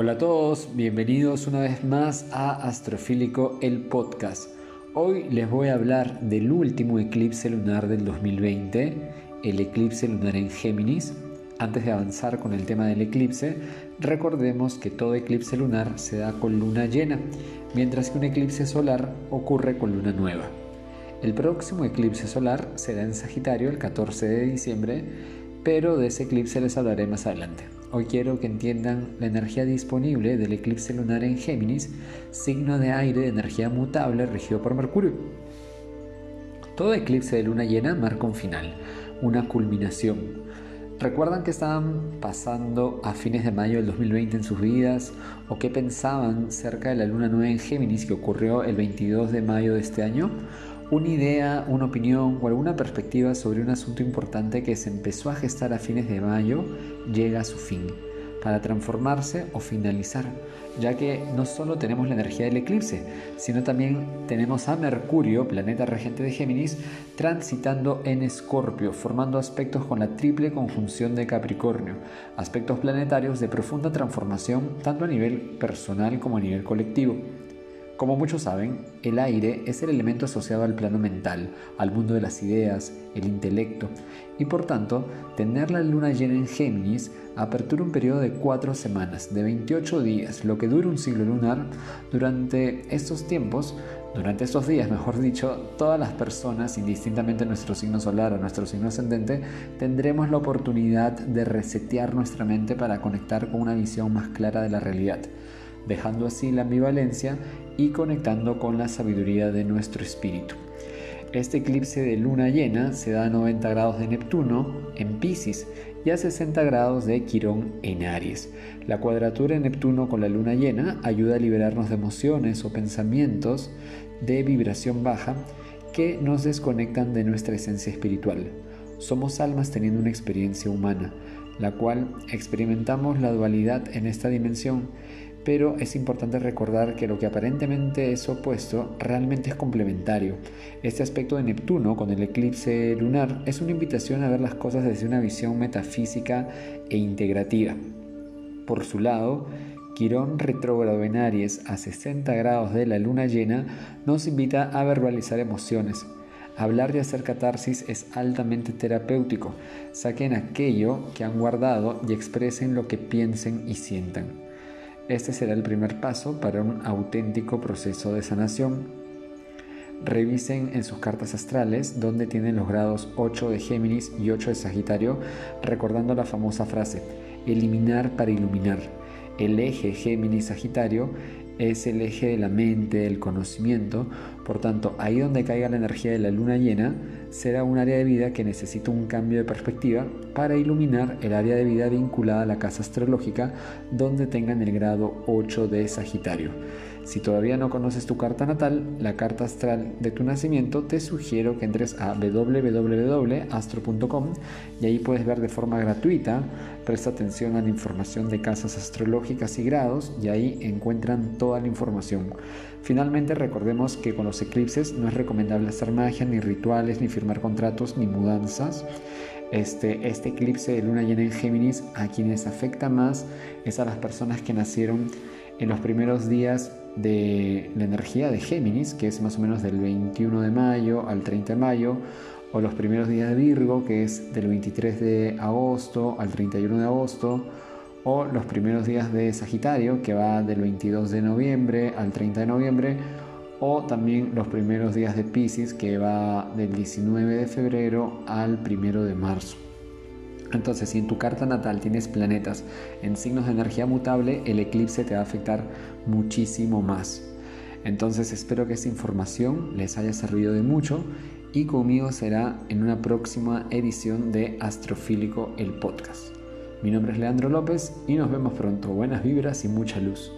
Hola a todos, bienvenidos una vez más a Astrofílico el podcast. Hoy les voy a hablar del último eclipse lunar del 2020, el eclipse lunar en Géminis. Antes de avanzar con el tema del eclipse, recordemos que todo eclipse lunar se da con luna llena, mientras que un eclipse solar ocurre con luna nueva. El próximo eclipse solar será en Sagitario el 14 de diciembre, pero de ese eclipse les hablaré más adelante. Hoy quiero que entiendan la energía disponible del eclipse lunar en Géminis, signo de aire de energía mutable regido por Mercurio. Todo eclipse de luna llena marca un final, una culminación. ¿Recuerdan que estaban pasando a fines de mayo del 2020 en sus vidas? ¿O qué pensaban cerca de la luna nueva en Géminis que ocurrió el 22 de mayo de este año? una idea, una opinión o alguna perspectiva sobre un asunto importante que se empezó a gestar a fines de mayo llega a su fin, para transformarse o finalizar, ya que no solo tenemos la energía del eclipse, sino también tenemos a Mercurio, planeta regente de Géminis, transitando en Escorpio, formando aspectos con la triple conjunción de Capricornio, aspectos planetarios de profunda transformación tanto a nivel personal como a nivel colectivo. Como muchos saben, el aire es el elemento asociado al plano mental, al mundo de las ideas, el intelecto, y por tanto, tener la luna llena en Géminis apertura un periodo de cuatro semanas, de 28 días, lo que dura un siglo lunar. Durante estos tiempos, durante estos días, mejor dicho, todas las personas, indistintamente nuestro signo solar o nuestro signo ascendente, tendremos la oportunidad de resetear nuestra mente para conectar con una visión más clara de la realidad dejando así la ambivalencia y conectando con la sabiduría de nuestro espíritu. Este eclipse de luna llena se da a 90 grados de Neptuno en Pisces y a 60 grados de Quirón en Aries. La cuadratura de Neptuno con la luna llena ayuda a liberarnos de emociones o pensamientos de vibración baja que nos desconectan de nuestra esencia espiritual. Somos almas teniendo una experiencia humana, la cual experimentamos la dualidad en esta dimensión pero es importante recordar que lo que aparentemente es opuesto realmente es complementario. Este aspecto de Neptuno con el eclipse lunar es una invitación a ver las cosas desde una visión metafísica e integrativa. Por su lado, Quirón retrógrado en Aries a 60 grados de la luna llena nos invita a verbalizar emociones. Hablar y hacer catarsis es altamente terapéutico. Saquen aquello que han guardado y expresen lo que piensen y sientan. Este será el primer paso para un auténtico proceso de sanación. Revisen en sus cartas astrales donde tienen los grados 8 de Géminis y 8 de Sagitario, recordando la famosa frase, eliminar para iluminar. El eje Géminis-Sagitario es el eje de la mente, del conocimiento, por tanto, ahí donde caiga la energía de la luna llena, será un área de vida que necesita un cambio de perspectiva para iluminar el área de vida vinculada a la casa astrológica donde tengan el grado 8 de Sagitario. Si todavía no conoces tu carta natal, la carta astral de tu nacimiento, te sugiero que entres a www.astro.com y ahí puedes ver de forma gratuita, presta atención a la información de casas astrológicas y grados y ahí encuentran toda la información. Finalmente recordemos que con los eclipses no es recomendable hacer magia, ni rituales, ni firmar contratos, ni mudanzas. Este, este eclipse de luna llena en Géminis a quienes afecta más es a las personas que nacieron en los primeros días de la energía de Géminis, que es más o menos del 21 de mayo al 30 de mayo, o los primeros días de Virgo, que es del 23 de agosto al 31 de agosto, o los primeros días de Sagitario, que va del 22 de noviembre al 30 de noviembre, o también los primeros días de Pisces, que va del 19 de febrero al 1 de marzo. Entonces, si en tu carta natal tienes planetas en signos de energía mutable, el eclipse te va a afectar muchísimo más. Entonces, espero que esta información les haya servido de mucho y conmigo será en una próxima edición de Astrofílico el podcast. Mi nombre es Leandro López y nos vemos pronto. Buenas vibras y mucha luz.